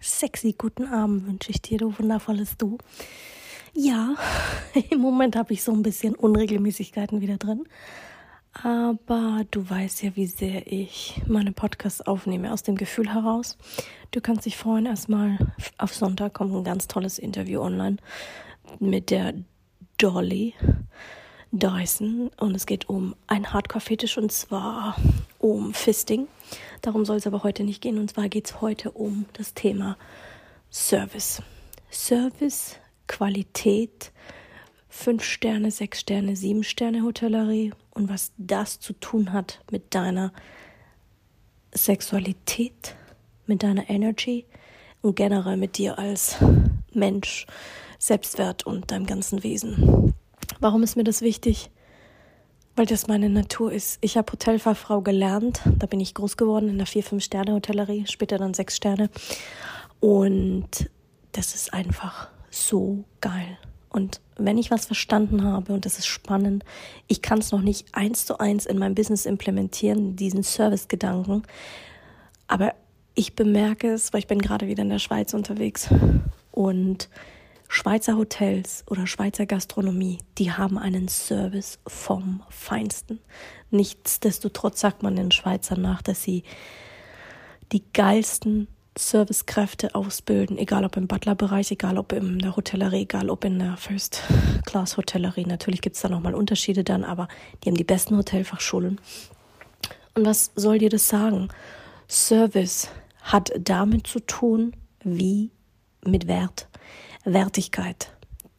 sexy guten Abend wünsche ich dir, du wundervolles Du. Ja, im Moment habe ich so ein bisschen Unregelmäßigkeiten wieder drin. Aber du weißt ja, wie sehr ich meine Podcasts aufnehme, aus dem Gefühl heraus. Du kannst dich freuen, erstmal auf Sonntag kommt ein ganz tolles Interview online mit der Dolly Dyson und es geht um ein Hardcore-Fetisch und zwar um Fisting. Darum soll es aber heute nicht gehen und zwar geht es heute um das Thema Service. Service, Qualität, 5 Sterne, 6 Sterne, 7 Sterne Hotellerie und was das zu tun hat mit deiner Sexualität, mit deiner Energy und generell mit dir als Mensch, Selbstwert und deinem ganzen Wesen. Warum ist mir das wichtig? Weil das meine Natur ist. Ich habe Hotelfachfrau gelernt. Da bin ich groß geworden in der 4-5-Sterne-Hotellerie, später dann 6 Sterne. Und das ist einfach so geil. Und wenn ich was verstanden habe, und das ist spannend, ich kann es noch nicht eins zu eins in mein Business implementieren, diesen Service-Gedanken. Aber ich bemerke es, weil ich bin gerade wieder in der Schweiz unterwegs. Und Schweizer Hotels oder Schweizer Gastronomie, die haben einen Service vom Feinsten. Nichtsdestotrotz sagt man den Schweizer nach, dass sie die geilsten Servicekräfte ausbilden, egal ob im Butlerbereich, egal ob in der Hotellerie, egal ob in der First-Class-Hotellerie. Natürlich gibt es da nochmal Unterschiede dann, aber die haben die besten Hotelfachschulen. Und was soll dir das sagen? Service hat damit zu tun, wie mit Wert. Wertigkeit.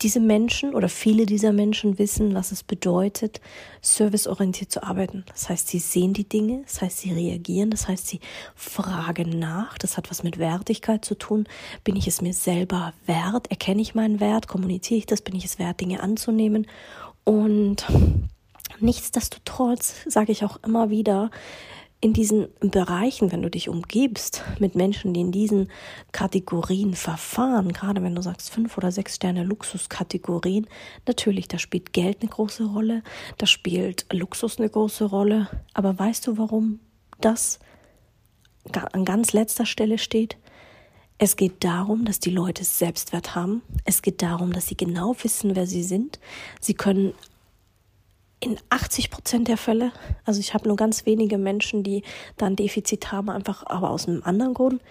Diese Menschen oder viele dieser Menschen wissen, was es bedeutet, serviceorientiert zu arbeiten. Das heißt, sie sehen die Dinge, das heißt, sie reagieren, das heißt, sie fragen nach. Das hat was mit Wertigkeit zu tun. Bin ich es mir selber wert? Erkenne ich meinen Wert? Kommuniziere ich das? Bin ich es wert, Dinge anzunehmen? Und nichtsdestotrotz sage ich auch immer wieder, in diesen Bereichen, wenn du dich umgibst mit Menschen, die in diesen Kategorien verfahren, gerade wenn du sagst fünf oder sechs Sterne Luxuskategorien, natürlich, da spielt Geld eine große Rolle, da spielt Luxus eine große Rolle. Aber weißt du, warum das an ganz letzter Stelle steht? Es geht darum, dass die Leute Selbstwert haben. Es geht darum, dass sie genau wissen, wer sie sind. Sie können in 80 Prozent der Fälle, also ich habe nur ganz wenige Menschen, die dann Defizit haben, einfach aber aus einem anderen Grund.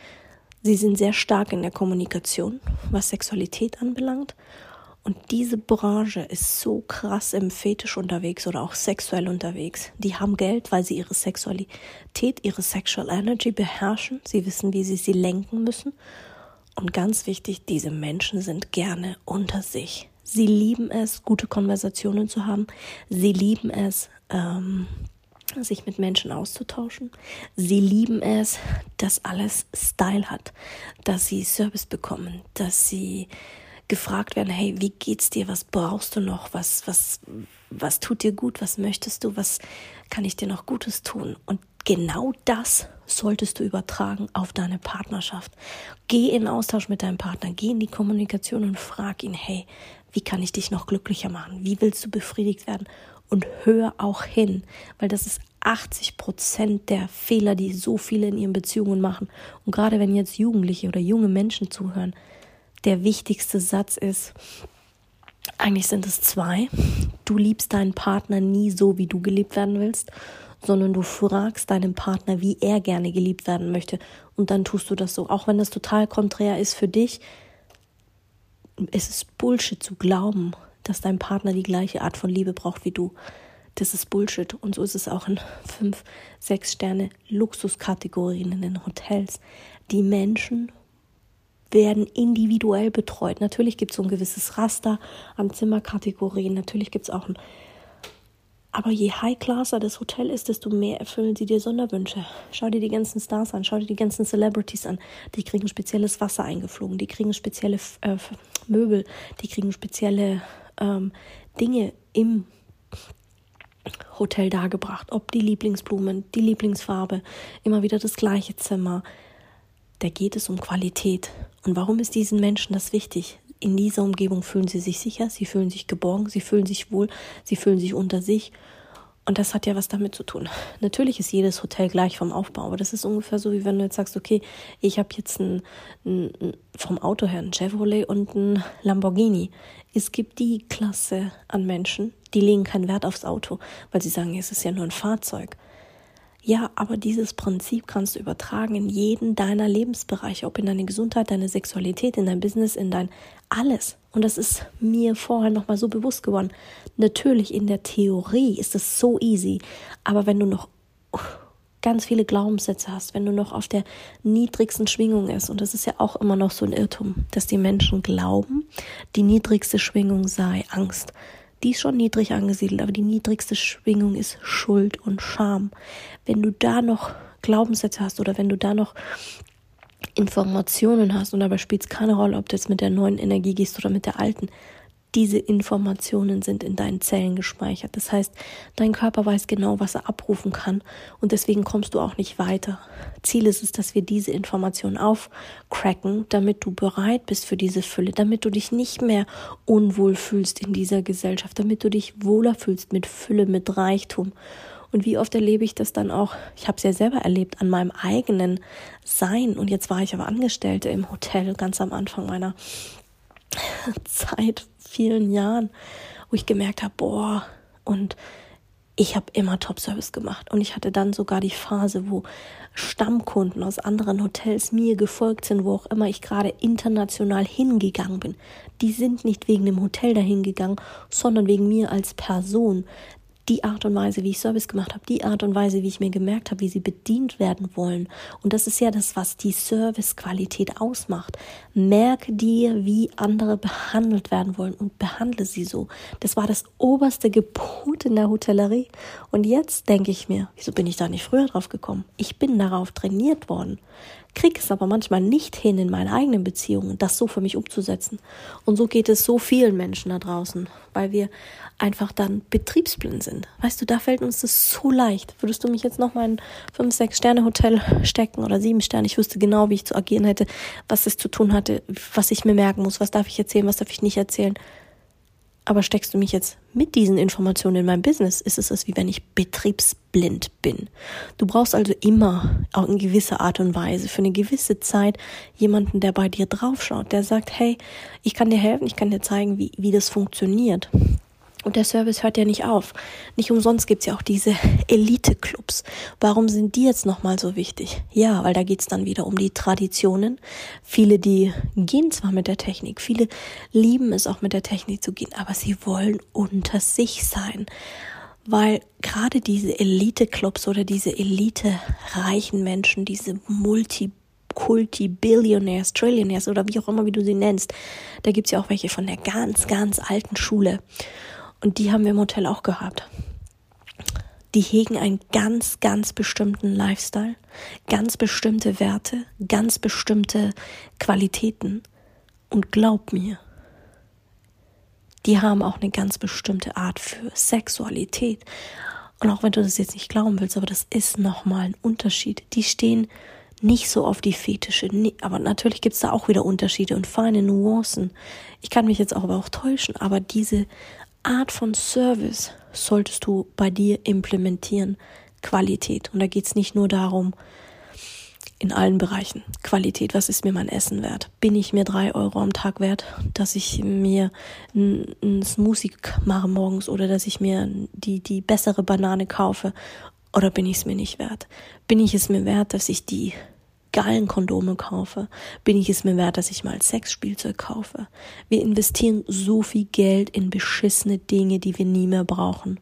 Sie sind sehr stark in der Kommunikation, was Sexualität anbelangt. Und diese Branche ist so krass im Fetisch unterwegs oder auch sexuell unterwegs. Die haben Geld, weil sie ihre Sexualität, ihre Sexual Energy beherrschen. Sie wissen, wie sie sie lenken müssen. Und ganz wichtig, diese Menschen sind gerne unter sich. Sie lieben es, gute Konversationen zu haben. Sie lieben es, ähm, sich mit Menschen auszutauschen. Sie lieben es, dass alles Style hat, dass sie Service bekommen, dass sie gefragt werden, hey, wie geht's dir? Was brauchst du noch? Was, was, was tut dir gut? Was möchtest du? Was kann ich dir noch Gutes tun? Und genau das solltest du übertragen auf deine Partnerschaft. Geh in Austausch mit deinem Partner, geh in die Kommunikation und frag ihn, hey, wie kann ich dich noch glücklicher machen? Wie willst du befriedigt werden? Und hör auch hin, weil das ist 80 Prozent der Fehler, die so viele in ihren Beziehungen machen. Und gerade wenn jetzt Jugendliche oder junge Menschen zuhören, der wichtigste Satz ist, eigentlich sind es zwei. Du liebst deinen Partner nie so, wie du geliebt werden willst, sondern du fragst deinen Partner, wie er gerne geliebt werden möchte. Und dann tust du das so. Auch wenn das total konträr ist für dich, es ist Bullshit zu glauben, dass dein Partner die gleiche Art von Liebe braucht wie du. Das ist Bullshit. Und so ist es auch in fünf, sechs Sterne Luxuskategorien in den Hotels. Die Menschen werden individuell betreut. Natürlich gibt es so ein gewisses Raster an Zimmerkategorien. Natürlich gibt es auch ein Aber je high-classer das Hotel ist, desto mehr erfüllen sie dir Sonderwünsche. Schau dir die ganzen Stars an, schau dir die ganzen Celebrities an. Die kriegen spezielles Wasser eingeflogen, die kriegen spezielle äh, Möbel, die kriegen spezielle ähm, Dinge im Hotel dargebracht. Ob die Lieblingsblumen, die Lieblingsfarbe, immer wieder das gleiche Zimmer. Da geht es um Qualität. Und warum ist diesen Menschen das wichtig? In dieser Umgebung fühlen sie sich sicher, sie fühlen sich geborgen, sie fühlen sich wohl, sie fühlen sich unter sich. Und das hat ja was damit zu tun. Natürlich ist jedes Hotel gleich vom Aufbau, aber das ist ungefähr so, wie wenn du jetzt sagst, okay, ich habe jetzt ein, ein, vom Auto her ein Chevrolet und ein Lamborghini. Es gibt die Klasse an Menschen, die legen keinen Wert aufs Auto, weil sie sagen, es ist ja nur ein Fahrzeug. Ja, aber dieses Prinzip kannst du übertragen in jeden deiner Lebensbereiche, ob in deine Gesundheit, deine Sexualität, in dein Business, in dein alles. Und das ist mir vorher nochmal so bewusst geworden. Natürlich in der Theorie ist es so easy, aber wenn du noch ganz viele Glaubenssätze hast, wenn du noch auf der niedrigsten Schwingung ist, und das ist ja auch immer noch so ein Irrtum, dass die Menschen glauben, die niedrigste Schwingung sei Angst. Die ist schon niedrig angesiedelt, aber die niedrigste Schwingung ist Schuld und Scham. Wenn du da noch Glaubenssätze hast oder wenn du da noch Informationen hast und dabei spielt es keine Rolle, ob du jetzt mit der neuen Energie gehst oder mit der alten, diese Informationen sind in deinen Zellen gespeichert. Das heißt, dein Körper weiß genau, was er abrufen kann und deswegen kommst du auch nicht weiter. Ziel ist es, dass wir diese Informationen aufcracken, damit du bereit bist für diese Fülle, damit du dich nicht mehr unwohl fühlst in dieser Gesellschaft, damit du dich wohler fühlst mit Fülle, mit Reichtum. Und wie oft erlebe ich das dann auch? Ich habe es ja selber erlebt an meinem eigenen Sein. Und jetzt war ich aber Angestellte im Hotel ganz am Anfang meiner Zeit, vielen Jahren, wo ich gemerkt habe, boah, und ich habe immer Top-Service gemacht. Und ich hatte dann sogar die Phase, wo Stammkunden aus anderen Hotels mir gefolgt sind, wo auch immer ich gerade international hingegangen bin. Die sind nicht wegen dem Hotel dahin gegangen, sondern wegen mir als Person die Art und Weise, wie ich Service gemacht habe, die Art und Weise, wie ich mir gemerkt habe, wie sie bedient werden wollen. Und das ist ja das, was die Servicequalität ausmacht. Merke dir, wie andere behandelt werden wollen und behandle sie so. Das war das oberste Gebot in der Hotellerie. Und jetzt denke ich mir, wieso bin ich da nicht früher drauf gekommen? Ich bin darauf trainiert worden kriege es aber manchmal nicht hin, in meinen eigenen Beziehungen das so für mich umzusetzen. Und so geht es so vielen Menschen da draußen, weil wir einfach dann betriebsblind sind. Weißt du, da fällt uns das so leicht. Würdest du mich jetzt noch mal in 5, 6 Sterne Hotel stecken oder 7 Sterne? Ich wüsste genau, wie ich zu agieren hätte, was es zu tun hatte, was ich mir merken muss, was darf ich erzählen, was darf ich nicht erzählen. Aber steckst du mich jetzt mit diesen Informationen in mein Business, ist es als wie wenn ich betriebsblind bin. Du brauchst also immer auch in gewisser Art und Weise für eine gewisse Zeit jemanden, der bei dir draufschaut, der sagt, hey, ich kann dir helfen, ich kann dir zeigen, wie, wie das funktioniert. Und der Service hört ja nicht auf. Nicht umsonst gibt's ja auch diese Elite-Clubs. Warum sind die jetzt nochmal so wichtig? Ja, weil da geht's dann wieder um die Traditionen. Viele, die gehen zwar mit der Technik, viele lieben es auch mit der Technik zu gehen, aber sie wollen unter sich sein. Weil gerade diese Elite-Clubs oder diese Elite-reichen Menschen, diese Multi Kulti, Billionaires, Trillionaires oder wie auch immer, wie du sie nennst. Da gibt's ja auch welche von der ganz, ganz alten Schule. Und die haben wir im Hotel auch gehabt. Die hegen einen ganz, ganz bestimmten Lifestyle, ganz bestimmte Werte, ganz bestimmte Qualitäten. Und glaub mir, die haben auch eine ganz bestimmte Art für Sexualität. Und auch wenn du das jetzt nicht glauben willst, aber das ist nochmal ein Unterschied. Die stehen nicht so auf die Fetische, aber natürlich gibt's da auch wieder Unterschiede und feine Nuancen. Ich kann mich jetzt auch aber auch täuschen, aber diese Art von Service solltest du bei dir implementieren. Qualität. Und da geht es nicht nur darum, in allen Bereichen. Qualität, was ist mir mein Essen wert? Bin ich mir drei Euro am Tag wert, dass ich mir einen Smoothie mache morgens oder dass ich mir die, die bessere Banane kaufe? Oder bin ich es mir nicht wert? Bin ich es mir wert, dass ich die geilen Kondome kaufe, bin ich es mir wert, dass ich mal Sexspielzeug kaufe. Wir investieren so viel Geld in beschissene Dinge, die wir nie mehr brauchen.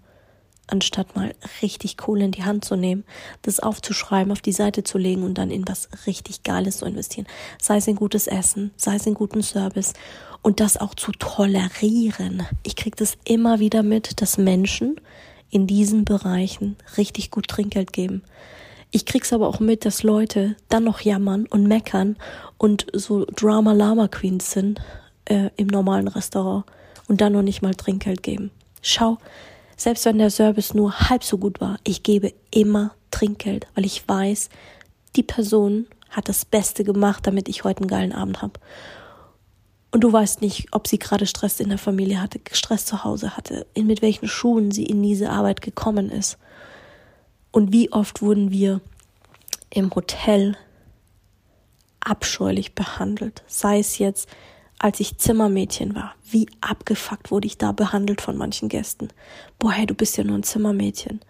Anstatt mal richtig Kohle in die Hand zu nehmen, das aufzuschreiben, auf die Seite zu legen und dann in was richtig Geiles zu investieren. Sei es in gutes Essen, sei es in guten Service und das auch zu tolerieren. Ich kriege das immer wieder mit, dass Menschen in diesen Bereichen richtig gut Trinkgeld geben. Ich krieg's aber auch mit, dass Leute dann noch jammern und meckern und so Drama Lama Queens sind äh, im normalen Restaurant und dann noch nicht mal Trinkgeld geben. Schau, selbst wenn der Service nur halb so gut war, ich gebe immer Trinkgeld, weil ich weiß, die Person hat das Beste gemacht, damit ich heute einen geilen Abend habe. Und du weißt nicht, ob sie gerade Stress in der Familie hatte, Stress zu Hause hatte, in mit welchen Schuhen sie in diese Arbeit gekommen ist. Und wie oft wurden wir im Hotel abscheulich behandelt, sei es jetzt als ich Zimmermädchen war, wie abgefuckt wurde ich da behandelt von manchen Gästen. Boah, hey, du bist ja nur ein Zimmermädchen.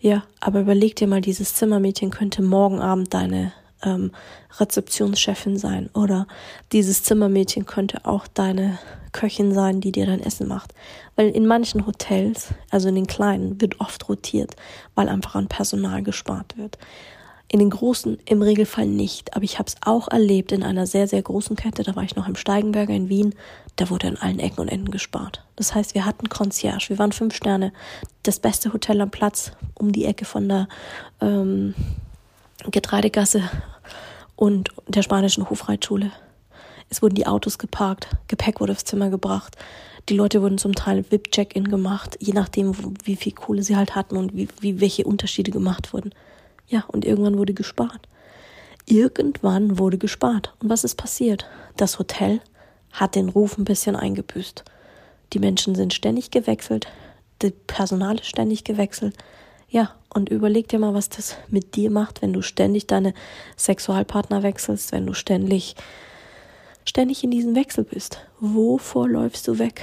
Ja, aber überleg dir mal, dieses Zimmermädchen könnte morgen Abend deine ähm, Rezeptionschefin sein oder dieses Zimmermädchen könnte auch deine Köchin sein, die dir dein Essen macht. Weil in manchen Hotels, also in den kleinen, wird oft rotiert, weil einfach an Personal gespart wird. In den großen im Regelfall nicht, aber ich habe es auch erlebt in einer sehr, sehr großen Kette, da war ich noch im Steigenberger in Wien, da wurde an allen Ecken und Enden gespart. Das heißt, wir hatten Concierge, wir waren fünf Sterne, das beste Hotel am Platz, um die Ecke von der ähm, Getreidegasse und der spanischen Hofreitschule. Es wurden die Autos geparkt, Gepäck wurde aufs Zimmer gebracht. Die Leute wurden zum Teil VIP-Check-In gemacht, je nachdem, wie viel Kohle sie halt hatten und wie, wie welche Unterschiede gemacht wurden. Ja, und irgendwann wurde gespart. Irgendwann wurde gespart. Und was ist passiert? Das Hotel hat den Ruf ein bisschen eingebüßt. Die Menschen sind ständig gewechselt, das Personal ist ständig gewechselt. Ja, und überleg dir mal, was das mit dir macht, wenn du ständig deine Sexualpartner wechselst, wenn du ständig ständig in diesem Wechsel bist. Wovor läufst du weg?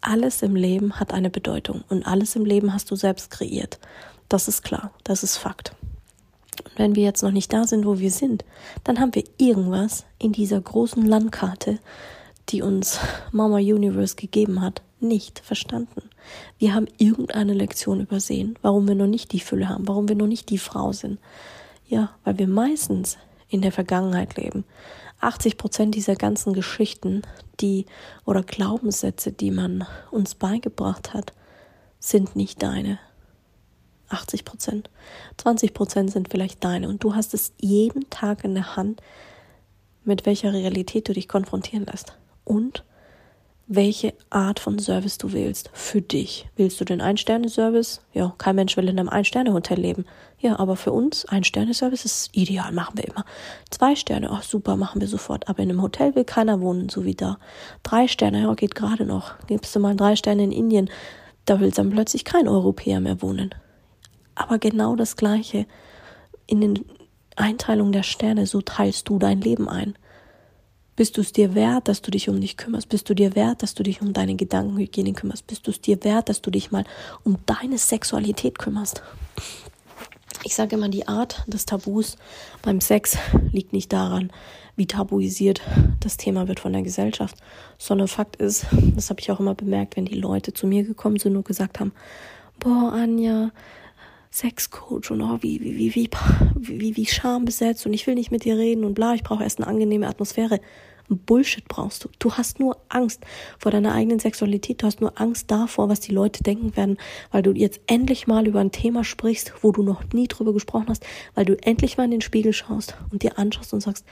Alles im Leben hat eine Bedeutung und alles im Leben hast du selbst kreiert. Das ist klar, das ist Fakt. Und wenn wir jetzt noch nicht da sind, wo wir sind, dann haben wir irgendwas in dieser großen Landkarte, die uns Mama Universe gegeben hat, nicht verstanden. Wir haben irgendeine Lektion übersehen, warum wir noch nicht die Fülle haben, warum wir noch nicht die Frau sind. Ja, weil wir meistens in der Vergangenheit leben. 80 Prozent dieser ganzen Geschichten, die oder Glaubenssätze, die man uns beigebracht hat, sind nicht deine. 80 Prozent. 20 Prozent sind vielleicht deine und du hast es jeden Tag in der Hand, mit welcher Realität du dich konfrontieren lässt und welche Art von Service du wählst für dich. Willst du den Ein-Sterne-Service? Ja, kein Mensch will in einem Ein-Sterne-Hotel leben. Ja, aber für uns Ein-Sterne-Service ist ideal, machen wir immer. Zwei Sterne, ach super, machen wir sofort. Aber in einem Hotel will keiner wohnen, so wie da. Drei Sterne, ja, geht gerade noch. Gibst du mal drei Sterne in Indien, da will dann plötzlich kein Europäer mehr wohnen. Aber genau das Gleiche in den Einteilungen der Sterne, so teilst du dein Leben ein. Bist du es dir wert, dass du dich um dich kümmerst? Bist du dir wert, dass du dich um deine Gedankenhygiene kümmerst? Bist du es dir wert, dass du dich mal um deine Sexualität kümmerst? Ich sage immer, die Art des Tabus beim Sex liegt nicht daran, wie tabuisiert das Thema wird von der Gesellschaft, sondern Fakt ist, das habe ich auch immer bemerkt, wenn die Leute zu mir gekommen sind und gesagt haben, boah, Anja, Sexcoach und oh, wie, wie, wie, wie, wie, wie schambesetzt und ich will nicht mit dir reden und bla, ich brauche erst eine angenehme Atmosphäre. Bullshit brauchst du. Du hast nur Angst vor deiner eigenen Sexualität. Du hast nur Angst davor, was die Leute denken werden, weil du jetzt endlich mal über ein Thema sprichst, wo du noch nie drüber gesprochen hast, weil du endlich mal in den Spiegel schaust und dir anschaust und sagst,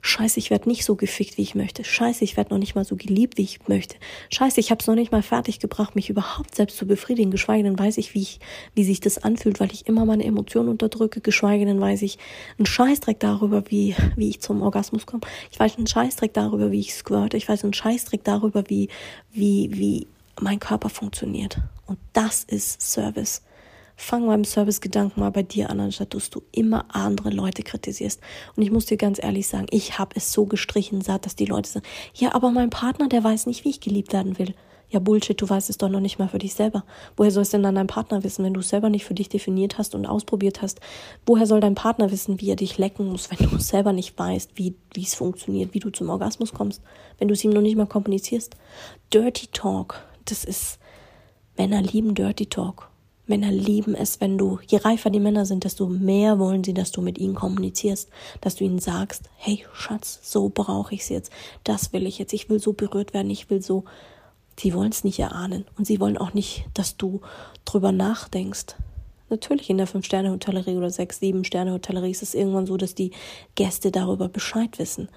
Scheiße, ich werde nicht so gefickt, wie ich möchte. Scheiße, ich werde noch nicht mal so geliebt, wie ich möchte. Scheiße, ich habe es noch nicht mal fertig gebracht, mich überhaupt selbst zu befriedigen. Geschweige denn weiß ich, wie ich, wie sich das anfühlt, weil ich immer meine Emotionen unterdrücke. Geschweige denn weiß ich einen Scheißdreck darüber, wie, wie ich zum Orgasmus komme. Ich weiß einen Scheißdreck darüber, wie ich squirte. Ich weiß einen Scheißdreck darüber, wie, wie, wie mein Körper funktioniert. Und das ist Service. Fang beim Servicegedanken mal bei dir an, anstatt dass du immer andere Leute kritisierst. Und ich muss dir ganz ehrlich sagen, ich habe es so gestrichen satt, dass die Leute sagen, ja, aber mein Partner, der weiß nicht, wie ich geliebt werden will. Ja, Bullshit, du weißt es doch noch nicht mal für dich selber. Woher soll es denn dann dein Partner wissen, wenn du es selber nicht für dich definiert hast und ausprobiert hast? Woher soll dein Partner wissen, wie er dich lecken muss, wenn du es selber nicht weißt, wie wie es funktioniert, wie du zum Orgasmus kommst, wenn du es ihm noch nicht mal kommunizierst? Dirty Talk, das ist Männer lieben Dirty Talk. Männer lieben es, wenn du, je reifer die Männer sind, desto mehr wollen sie, dass du mit ihnen kommunizierst, dass du ihnen sagst, hey Schatz, so brauche ich es jetzt, das will ich jetzt, ich will so berührt werden, ich will so. Sie wollen es nicht erahnen und sie wollen auch nicht, dass du drüber nachdenkst. Natürlich in der Fünf-Sterne-Hotellerie oder Sechs-, Sieben-Sterne-Hotellerie ist es irgendwann so, dass die Gäste darüber Bescheid wissen.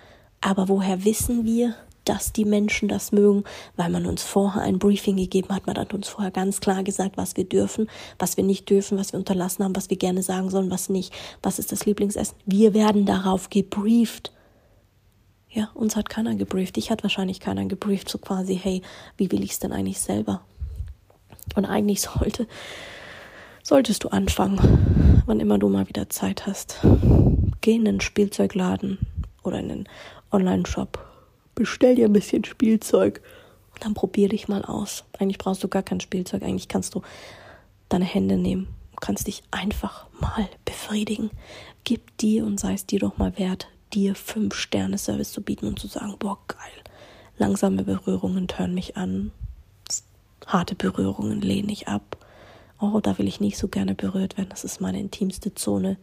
Aber woher wissen wir, dass die Menschen das mögen? Weil man uns vorher ein Briefing gegeben hat. Man hat uns vorher ganz klar gesagt, was wir dürfen, was wir nicht dürfen, was wir unterlassen haben, was wir gerne sagen sollen, was nicht. Was ist das Lieblingsessen? Wir werden darauf gebrieft. Ja, uns hat keiner gebrieft. Ich hat wahrscheinlich keiner gebrieft, so quasi, hey, wie will ich es denn eigentlich selber? Und eigentlich sollte solltest du anfangen, wann immer du mal wieder Zeit hast. Geh in den Spielzeugladen oder in den Online-Shop. Bestell dir ein bisschen Spielzeug und dann probier dich mal aus. Eigentlich brauchst du gar kein Spielzeug. Eigentlich kannst du deine Hände nehmen und kannst dich einfach mal befriedigen. Gib dir und sei es dir doch mal wert, dir fünf Sterne Service zu bieten und zu sagen, boah, geil. Langsame Berührungen tören mich an. Harte Berührungen lehne ich ab oh, da will ich nicht so gerne berührt werden, das ist meine intimste Zone,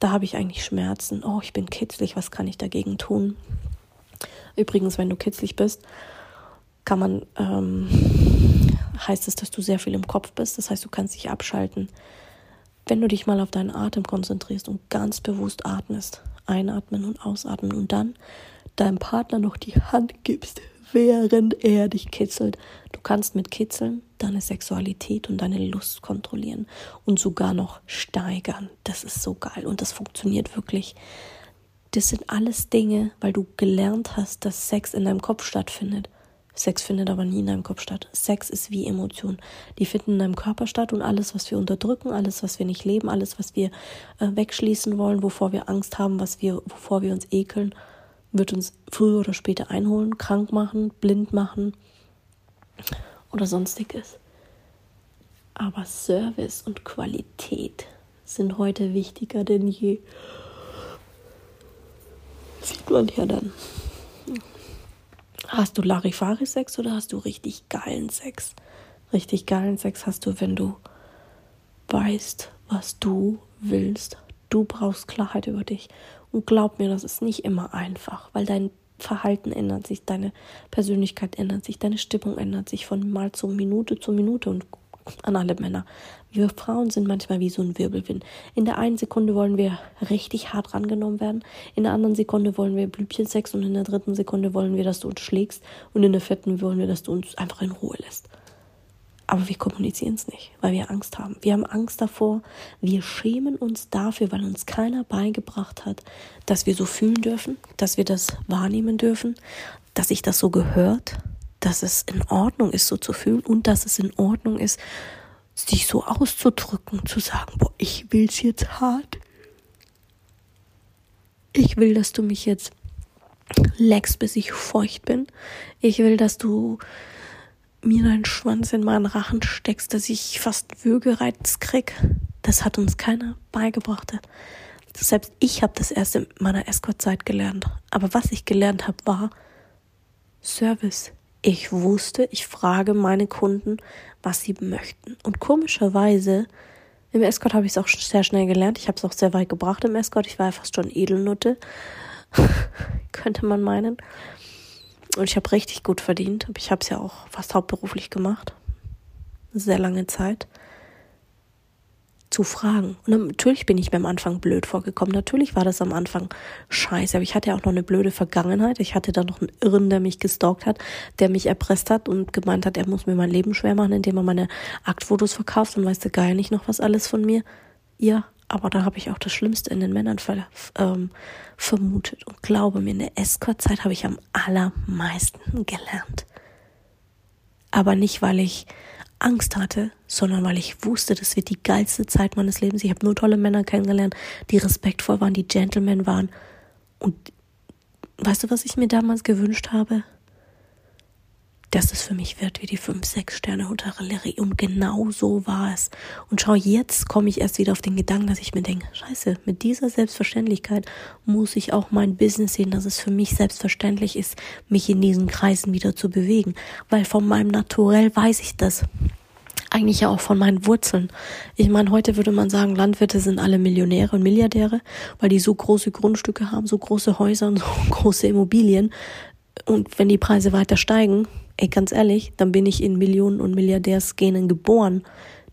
da habe ich eigentlich Schmerzen, oh, ich bin kitzlig, was kann ich dagegen tun? Übrigens, wenn du kitzlig bist, kann man, ähm, heißt es, dass du sehr viel im Kopf bist, das heißt, du kannst dich abschalten. Wenn du dich mal auf deinen Atem konzentrierst und ganz bewusst atmest, einatmen und ausatmen und dann deinem Partner noch die Hand gibst, während er dich kitzelt. Du kannst mit Kitzeln deine Sexualität und deine Lust kontrollieren und sogar noch steigern. Das ist so geil und das funktioniert wirklich. Das sind alles Dinge, weil du gelernt hast, dass Sex in deinem Kopf stattfindet. Sex findet aber nie in deinem Kopf statt. Sex ist wie Emotion. Die finden in deinem Körper statt und alles, was wir unterdrücken, alles, was wir nicht leben, alles, was wir äh, wegschließen wollen, wovor wir Angst haben, was wir, wovor wir uns ekeln, wird uns früher oder später einholen, krank machen, blind machen oder sonstiges. Aber Service und Qualität sind heute wichtiger denn je. Sieht man ja dann. Hast du Larifari-Sex oder hast du richtig geilen Sex? Richtig geilen Sex hast du, wenn du weißt, was du willst. Du brauchst Klarheit über dich. Und glaub mir, das ist nicht immer einfach, weil dein Verhalten ändert sich, deine Persönlichkeit ändert sich, deine Stimmung ändert sich von Mal zu Minute zu Minute und an alle Männer. Wir Frauen sind manchmal wie so ein Wirbelwind. In der einen Sekunde wollen wir richtig hart rangenommen werden, in der anderen Sekunde wollen wir Blübchensex und in der dritten Sekunde wollen wir, dass du uns schlägst und in der vierten wollen wir, dass du uns einfach in Ruhe lässt. Aber wir kommunizieren es nicht, weil wir Angst haben. Wir haben Angst davor. Wir schämen uns dafür, weil uns keiner beigebracht hat, dass wir so fühlen dürfen, dass wir das wahrnehmen dürfen, dass sich das so gehört, dass es in Ordnung ist, so zu fühlen und dass es in Ordnung ist, sich so auszudrücken, zu sagen, boah, ich will's jetzt hart. Ich will, dass du mich jetzt leckst, bis ich feucht bin. Ich will, dass du mir deinen Schwanz in meinen Rachen steckst, dass ich fast Würgereiz krieg. Das hat uns keiner beigebracht. Selbst ich habe das erst in meiner Escort-Zeit gelernt. Aber was ich gelernt habe, war Service. Ich wusste, ich frage meine Kunden, was sie möchten. Und komischerweise, im Escort habe ich es auch sehr schnell gelernt. Ich habe es auch sehr weit gebracht im Escort. Ich war ja fast schon Edelnutte, könnte man meinen. Und ich habe richtig gut verdient. Ich habe es ja auch fast hauptberuflich gemacht. Sehr lange Zeit. Zu fragen. Und natürlich bin ich mir am Anfang blöd vorgekommen. Natürlich war das am Anfang scheiße. Aber ich hatte ja auch noch eine blöde Vergangenheit. Ich hatte da noch einen Irren, der mich gestalkt hat, der mich erpresst hat und gemeint hat, er muss mir mein Leben schwer machen, indem er meine Aktfotos verkauft und weißt du geil nicht noch was alles von mir. Ja, aber da habe ich auch das Schlimmste in den Männern ver, ähm, vermutet. Und glaube mir, in der Escort-Zeit habe ich am allermeisten gelernt. Aber nicht, weil ich Angst hatte, sondern weil ich wusste, das wird die geilste Zeit meines Lebens. Ich habe nur tolle Männer kennengelernt, die respektvoll waren, die Gentlemen waren. Und weißt du, was ich mir damals gewünscht habe? Dass es für mich wird wie die 5-6-Sterne-Hotellerie. Und genau so war es. Und schau, jetzt komme ich erst wieder auf den Gedanken, dass ich mir denke, scheiße, mit dieser Selbstverständlichkeit muss ich auch mein Business sehen, dass es für mich selbstverständlich ist, mich in diesen Kreisen wieder zu bewegen. Weil von meinem Naturell weiß ich das eigentlich ja auch von meinen Wurzeln. Ich meine, heute würde man sagen, Landwirte sind alle Millionäre und Milliardäre, weil die so große Grundstücke haben, so große Häuser und so große Immobilien. Und wenn die Preise weiter steigen, ey, ganz ehrlich, dann bin ich in Millionen- und Milliardärsgenen geboren.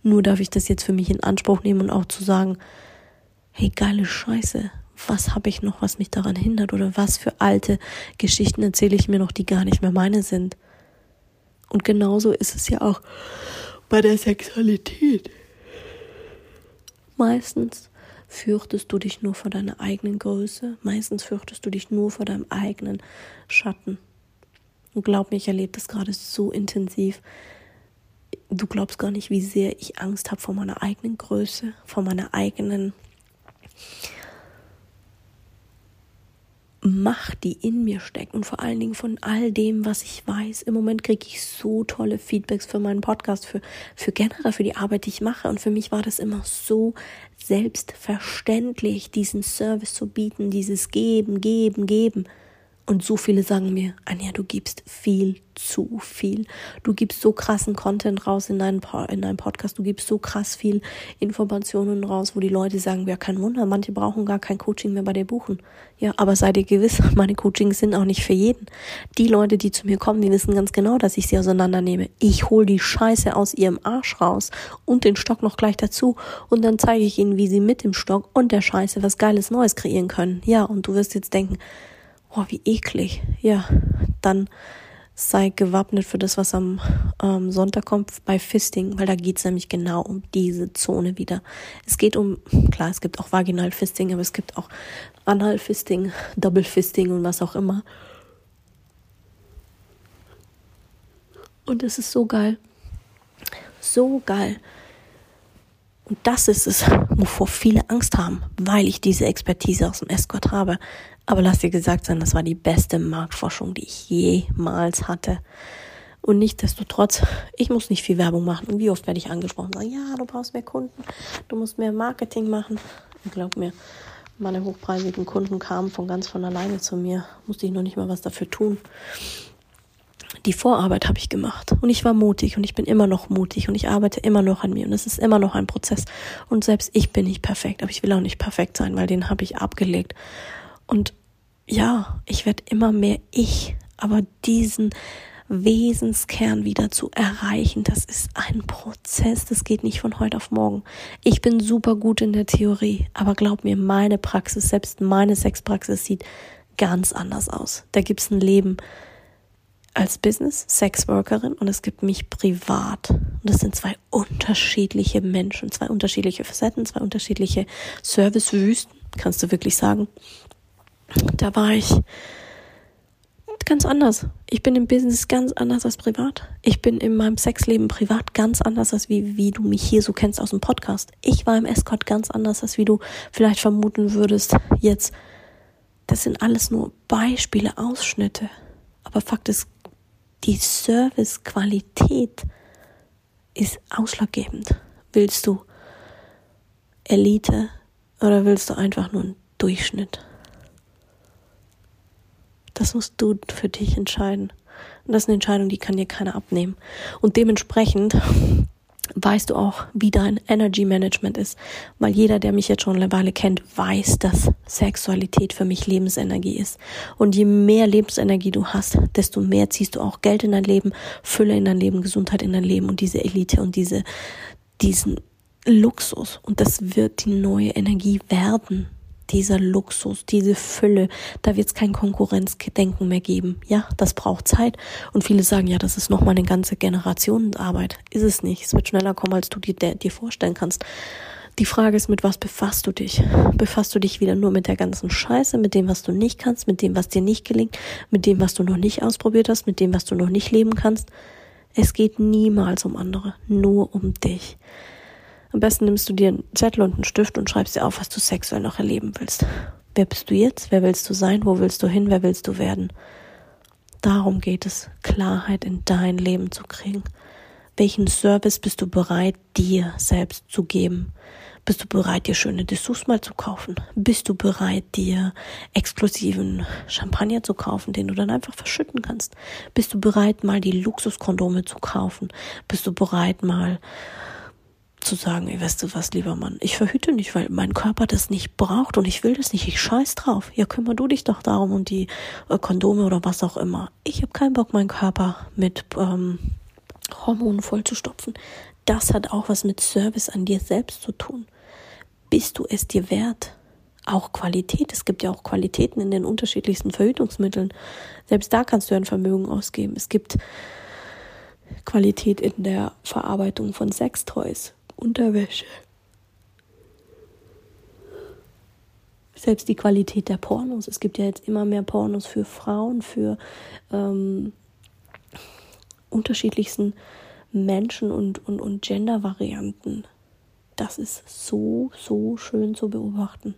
Nur darf ich das jetzt für mich in Anspruch nehmen und auch zu sagen, hey, geile Scheiße, was habe ich noch, was mich daran hindert oder was für alte Geschichten erzähle ich mir noch, die gar nicht mehr meine sind. Und genauso ist es ja auch bei der Sexualität. Meistens fürchtest du dich nur vor deiner eigenen Größe, meistens fürchtest du dich nur vor deinem eigenen Schatten. Und glaub mir, ich erlebe das gerade so intensiv. Du glaubst gar nicht, wie sehr ich Angst habe vor meiner eigenen Größe, vor meiner eigenen Macht, die in mir steckt und vor allen Dingen von all dem, was ich weiß. Im Moment kriege ich so tolle Feedbacks für meinen Podcast, für, für generell für die Arbeit, die ich mache. Und für mich war das immer so selbstverständlich, diesen Service zu bieten, dieses Geben, Geben, Geben. Und so viele sagen mir, Anja, du gibst viel zu viel. Du gibst so krassen Content raus in deinen, in deinem Podcast. Du gibst so krass viel Informationen raus, wo die Leute sagen, ja, kein Wunder, manche brauchen gar kein Coaching mehr bei dir buchen. Ja, aber sei dir gewiss, meine Coachings sind auch nicht für jeden. Die Leute, die zu mir kommen, die wissen ganz genau, dass ich sie auseinandernehme. Ich hole die Scheiße aus ihrem Arsch raus und den Stock noch gleich dazu. Und dann zeige ich ihnen, wie sie mit dem Stock und der Scheiße was Geiles Neues kreieren können. Ja, und du wirst jetzt denken, oh, wie eklig. Ja, dann sei gewappnet für das, was am ähm, Sonntag kommt bei Fisting, weil da geht's nämlich genau um diese Zone wieder. Es geht um, klar, es gibt auch Vaginal-Fisting, aber es gibt auch Anal-Fisting, Double-Fisting und was auch immer. Und es ist so geil. So geil. Und das ist es, wovor viele Angst haben, weil ich diese Expertise aus dem Escort habe. Aber lass dir gesagt sein, das war die beste Marktforschung, die ich jemals hatte. Und nichtdestotrotz, ich muss nicht viel Werbung machen. Und wie oft werde ich angesprochen, sagen, ja, du brauchst mehr Kunden, du musst mehr Marketing machen. Und glaub mir, meine hochpreisigen Kunden kamen von ganz von alleine zu mir. Musste ich noch nicht mal was dafür tun die Vorarbeit habe ich gemacht und ich war mutig und ich bin immer noch mutig und ich arbeite immer noch an mir und es ist immer noch ein Prozess und selbst ich bin nicht perfekt, aber ich will auch nicht perfekt sein, weil den habe ich abgelegt und ja, ich werde immer mehr ich, aber diesen Wesenskern wieder zu erreichen, das ist ein Prozess, das geht nicht von heute auf morgen. Ich bin super gut in der Theorie, aber glaub mir, meine Praxis, selbst meine Sexpraxis sieht ganz anders aus. Da gibt's ein Leben, als Business Sexworkerin und es gibt mich privat. Und das sind zwei unterschiedliche Menschen, zwei unterschiedliche Facetten, zwei unterschiedliche Servicewüsten, kannst du wirklich sagen. Da war ich ganz anders. Ich bin im Business ganz anders als privat. Ich bin in meinem Sexleben privat ganz anders als wie, wie du mich hier so kennst aus dem Podcast. Ich war im Escort ganz anders als wie du vielleicht vermuten würdest jetzt. Das sind alles nur Beispiele, Ausschnitte. Aber Fakt ist, die Servicequalität ist ausschlaggebend. Willst du Elite oder willst du einfach nur einen Durchschnitt? Das musst du für dich entscheiden. Und das ist eine Entscheidung, die kann dir keiner abnehmen. Und dementsprechend weißt du auch, wie dein Energy Management ist. Weil jeder, der mich jetzt schon eine Weile kennt, weiß, dass Sexualität für mich Lebensenergie ist. Und je mehr Lebensenergie du hast, desto mehr ziehst du auch Geld in dein Leben, Fülle in dein Leben, Gesundheit in dein Leben und diese Elite und diese, diesen Luxus. Und das wird die neue Energie werden dieser Luxus, diese Fülle, da wird es kein Konkurrenzdenken mehr geben. Ja, das braucht Zeit. Und viele sagen, ja, das ist nochmal eine ganze Generationenarbeit. Ist es nicht. Es wird schneller kommen, als du dir, dir vorstellen kannst. Die Frage ist, mit was befasst du dich? Befasst du dich wieder nur mit der ganzen Scheiße, mit dem, was du nicht kannst, mit dem, was dir nicht gelingt, mit dem, was du noch nicht ausprobiert hast, mit dem, was du noch nicht leben kannst? Es geht niemals um andere, nur um dich. Am besten nimmst du dir einen Zettel und einen Stift und schreibst dir auf, was du sexuell noch erleben willst. Wer bist du jetzt? Wer willst du sein? Wo willst du hin? Wer willst du werden? Darum geht es, Klarheit in dein Leben zu kriegen. Welchen Service bist du bereit, dir selbst zu geben? Bist du bereit, dir schöne Dessous mal zu kaufen? Bist du bereit, dir exklusiven Champagner zu kaufen, den du dann einfach verschütten kannst? Bist du bereit, mal die Luxuskondome zu kaufen? Bist du bereit, mal zu sagen, ey, weißt du was, lieber Mann, ich verhüte nicht, weil mein Körper das nicht braucht und ich will das nicht, ich scheiß drauf. Ja, kümmer du dich doch darum und die äh, Kondome oder was auch immer. Ich habe keinen Bock, meinen Körper mit ähm, Hormonen vollzustopfen. Das hat auch was mit Service an dir selbst zu tun. Bist du es dir wert? Auch Qualität. Es gibt ja auch Qualitäten in den unterschiedlichsten Verhütungsmitteln. Selbst da kannst du ein Vermögen ausgeben. Es gibt Qualität in der Verarbeitung von Sextoys, Unterwäsche. Selbst die Qualität der Pornos. Es gibt ja jetzt immer mehr Pornos für Frauen, für ähm, unterschiedlichsten Menschen und, und, und Gender-Varianten. Das ist so, so schön zu beobachten.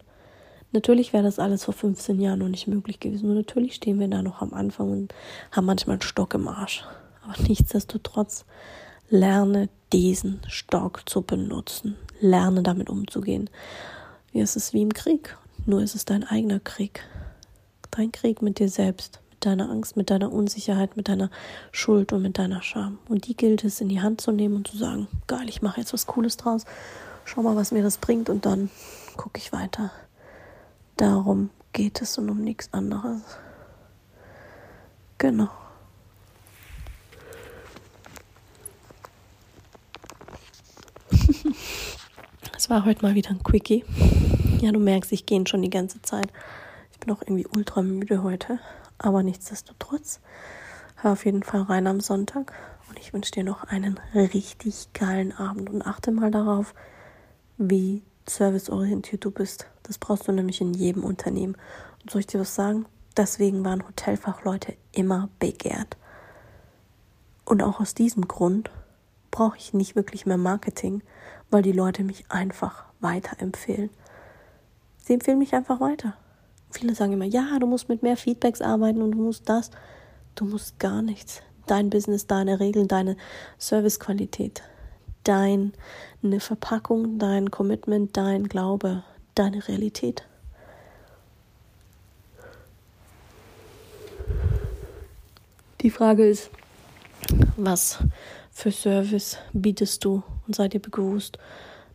Natürlich wäre das alles vor 15 Jahren noch nicht möglich gewesen. Und natürlich stehen wir da noch am Anfang und haben manchmal einen Stock im Arsch. Aber nichtsdestotrotz lerne diesen Stock zu benutzen. Lerne damit umzugehen. Es ist wie im Krieg. Nur ist es dein eigener Krieg. Dein Krieg mit dir selbst, mit deiner Angst, mit deiner Unsicherheit, mit deiner Schuld und mit deiner Scham. Und die gilt es in die Hand zu nehmen und zu sagen, geil, ich mache jetzt was Cooles draus. Schau mal, was mir das bringt und dann gucke ich weiter. Darum geht es und um nichts anderes. Genau. Es war heute mal wieder ein Quickie. Ja, du merkst, ich gehe schon die ganze Zeit. Ich bin auch irgendwie ultra müde heute. Aber nichtsdestotrotz, hör auf jeden Fall rein am Sonntag. Und ich wünsche dir noch einen richtig geilen Abend. Und achte mal darauf, wie serviceorientiert du bist. Das brauchst du nämlich in jedem Unternehmen. Und soll ich dir was sagen? Deswegen waren Hotelfachleute immer begehrt. Und auch aus diesem Grund brauche ich nicht wirklich mehr Marketing, weil die Leute mich einfach weiterempfehlen. Sie empfehlen mich einfach weiter. Viele sagen immer, ja, du musst mit mehr Feedbacks arbeiten und du musst das. Du musst gar nichts. Dein Business, deine Regeln, deine Servicequalität, deine Verpackung, dein Commitment, dein Glaube, deine Realität. Die Frage ist, was für Service bietest du und sei dir bewusst,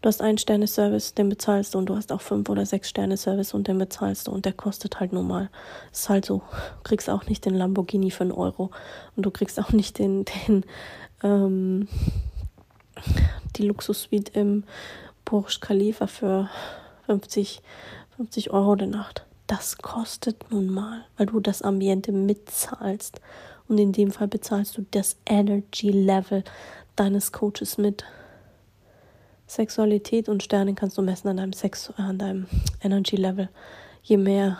du hast einen Sterne-Service, den bezahlst du und du hast auch fünf oder sechs Sterne-Service und den bezahlst du und der kostet halt nur mal. Ist halt so, du kriegst auch nicht den Lamborghini für einen Euro und du kriegst auch nicht den, den, ähm, die Luxus-Suite im Burj Khalifa für 50, 50 Euro die Nacht. Das kostet nun mal, weil du das Ambiente mitzahlst. Und in dem Fall bezahlst du das Energy Level deines Coaches mit. Sexualität und Sterne kannst du messen an deinem Sex, an deinem Energy Level. Je mehr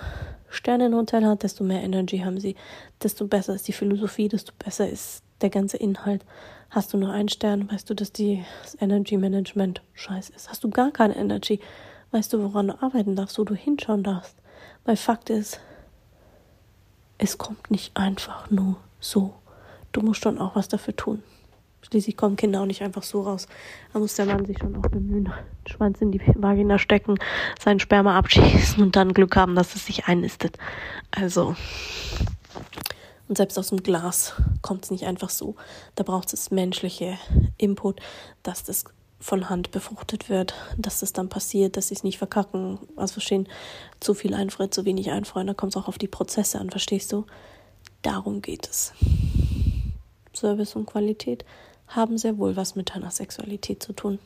Sterne ein Hotel hat, desto mehr Energy haben sie, desto besser ist die Philosophie, desto besser ist der ganze Inhalt. Hast du nur einen Stern, weißt du, dass die, das Energy Management scheiße ist. Hast du gar keine Energy, weißt du, woran du arbeiten darfst, wo du hinschauen darfst. Weil Fakt ist, es kommt nicht einfach nur so. Du musst schon auch was dafür tun. Schließlich kommen Kinder auch nicht einfach so raus. Da muss der Mann sich schon auch bemühen, Schwanz in die Vagina stecken, seinen Sperma abschießen und dann Glück haben, dass es sich einnistet. Also, und selbst aus dem Glas kommt es nicht einfach so. Da braucht es menschliche Input, dass das von Hand befruchtet wird, dass das dann passiert, dass sie es nicht verkacken. Also verstehen, zu viel einfriert, zu wenig einfrieren. Da kommt es auch auf die Prozesse an, verstehst du? Darum geht es. Service und Qualität haben sehr wohl was mit deiner Sexualität zu tun.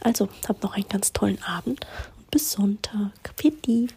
Also, habt noch einen ganz tollen Abend und bis Sonntag. Pitti.